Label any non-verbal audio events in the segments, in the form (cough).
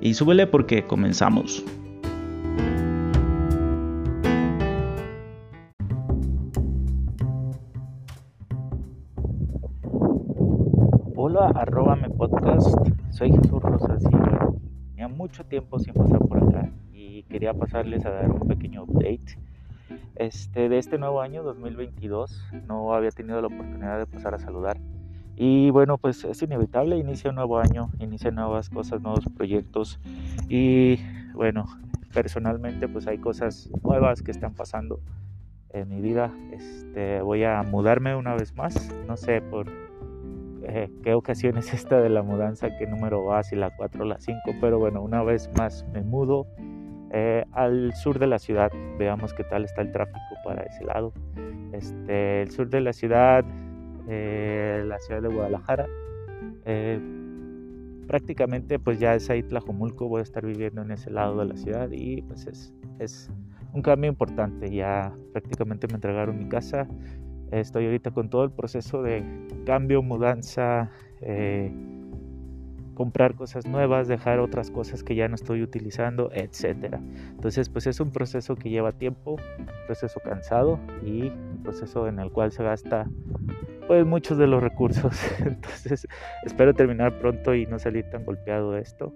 Y súbele porque comenzamos. Hola, arróbame podcast. Soy Jesús Rosas y tenía mucho tiempo sin pasar por acá y quería pasarles a dar un pequeño update. Este, de este nuevo año 2022 no había tenido la oportunidad de pasar a saludar y bueno, pues es inevitable, inicia un nuevo año, inicia nuevas cosas, nuevos proyectos y bueno, personalmente pues hay cosas nuevas que están pasando en mi vida. Este, voy a mudarme una vez más, no sé por eh, qué ocasión es esta de la mudanza, qué número va, si la 4 o la 5, pero bueno, una vez más me mudo eh, al sur de la ciudad. Veamos qué tal está el tráfico para ese lado. Este, el sur de la ciudad, eh, la ciudad de Guadalajara. prácticamente pues ya es ahí Tlajomulco, voy a estar viviendo en ese lado de la ciudad y pues es, es un cambio importante. Ya prácticamente me entregaron mi casa, Estoy ahorita con todo el proceso de cambio, mudanza, eh, comprar cosas nuevas, dejar otras cosas que ya no estoy utilizando, etc. Entonces, pues es un proceso que lleva tiempo, un proceso cansado y un proceso en el cual se gasta pues muchos de los recursos. (laughs) Entonces, espero terminar pronto y no salir tan golpeado de esto.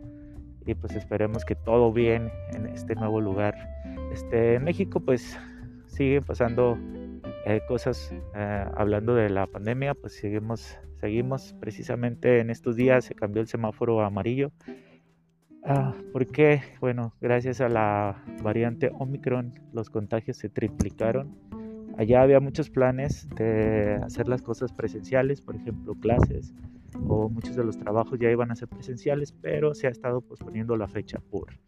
Y pues esperemos que todo bien en este nuevo lugar. Este, en México pues sigue pasando eh, cosas eh, hablando de la pandemia, pues seguimos, seguimos precisamente en estos días se cambió el semáforo a amarillo. Ah, ¿Por qué? Bueno, gracias a la variante Omicron los contagios se triplicaron. Allá había muchos planes de hacer las cosas presenciales, por ejemplo, clases o muchos de los trabajos ya iban a ser presenciales, pero se ha estado posponiendo la fecha por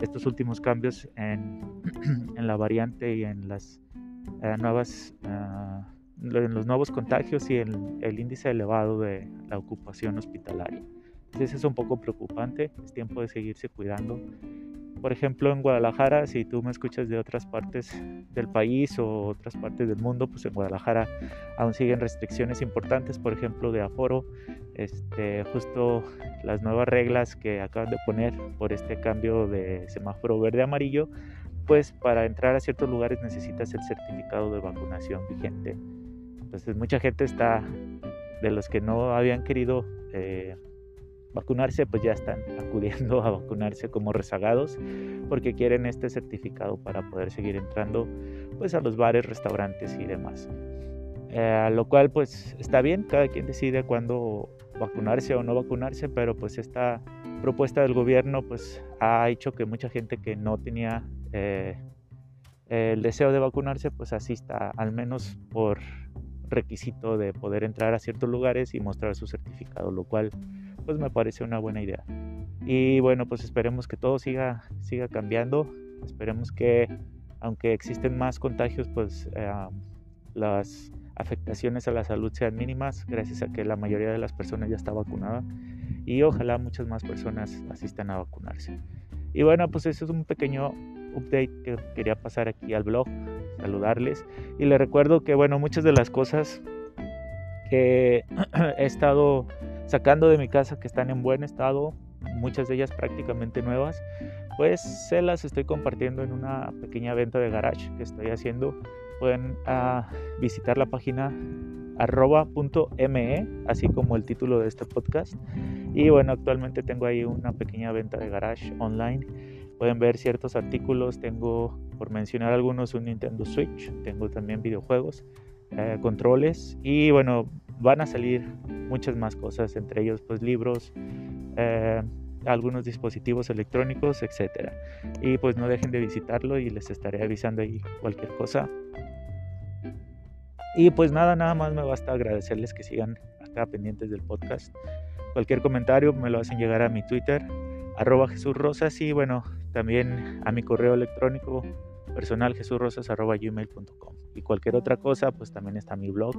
estos últimos cambios en, (clears throat) en la variante y en las eh, nuevas, ah, los nuevos contagios y el, el, índice elevado de la ocupación hospitalaria. Entonces es un poco preocupante, es tiempo de seguirse cuidando. Por ejemplo, en Guadalajara, si tú me escuchas de otras partes del país o otras partes del mundo, pues en Guadalajara aún siguen restricciones importantes, por ejemplo, de aforo, este, justo las nuevas reglas que acaban de poner por este cambio de semáforo verde-amarillo pues para entrar a ciertos lugares necesitas el certificado de vacunación vigente. Entonces mucha gente está, de los que no habían querido eh, vacunarse, pues ya están (laughs) acudiendo a vacunarse como rezagados porque quieren este certificado para poder seguir entrando pues a los bares, restaurantes y demás. Eh, lo cual pues está bien, cada quien decide cuándo vacunarse o no vacunarse, pero pues esta propuesta del gobierno pues ha hecho que mucha gente que no tenía eh, el deseo de vacunarse pues asista al menos por requisito de poder entrar a ciertos lugares y mostrar su certificado, lo cual pues me parece una buena idea. Y bueno, pues esperemos que todo siga, siga cambiando, esperemos que aunque existen más contagios, pues las afectaciones a la salud sean mínimas gracias a que la mayoría de las personas ya está vacunada y ojalá muchas más personas asistan a vacunarse. Y bueno, pues eso es un pequeño update que quería pasar aquí al blog, saludarles. Y les recuerdo que, bueno, muchas de las cosas que (clears throat) he estado sacando de mi casa que están en buen estado, muchas de ellas prácticamente nuevas, pues se las estoy compartiendo en una pequeña venta de garage que estoy haciendo. Pueden ah, visitar la página arroba.me, así como el título de este podcast. Y bueno, actualmente tengo ahí una pequeña venta de garage online Pueden ver ciertos artículos, tengo por mencionar algunos un Nintendo Switch, tengo también videojuegos, eh, controles y bueno, van a salir muchas más cosas, entre ellos pues libros, eh, algunos dispositivos electrónicos, etcétera. Y pues no dejen de visitarlo y les estaré avisando ahí cualquier cosa. Y pues nada, nada más me basta agradecerles que sigan acá pendientes del podcast. Cualquier comentario me lo hacen llegar a mi Twitter, arroba Jesús Rosas y bueno, también a mi correo electrónico personal jesurrosas.gmail.com y cualquier otra cosa pues también está mi blog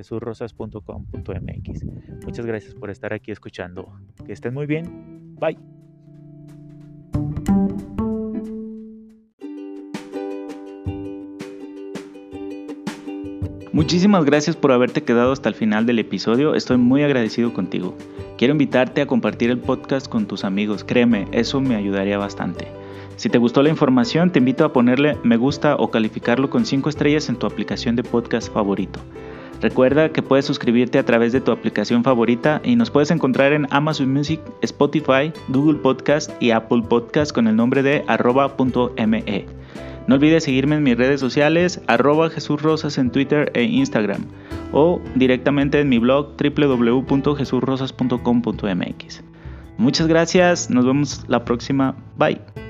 jesurrosas.com.mx muchas gracias por estar aquí escuchando que estén muy bien bye Muchísimas gracias por haberte quedado hasta el final del episodio, estoy muy agradecido contigo. Quiero invitarte a compartir el podcast con tus amigos, créeme, eso me ayudaría bastante. Si te gustó la información, te invito a ponerle me gusta o calificarlo con 5 estrellas en tu aplicación de podcast favorito. Recuerda que puedes suscribirte a través de tu aplicación favorita y nos puedes encontrar en Amazon Music, Spotify, Google Podcast y Apple Podcast con el nombre de arroba.me. No olvides seguirme en mis redes sociales, arroba Jesús Rosas en Twitter e Instagram o directamente en mi blog www.jesurrosas.com.mx. Muchas gracias, nos vemos la próxima, bye.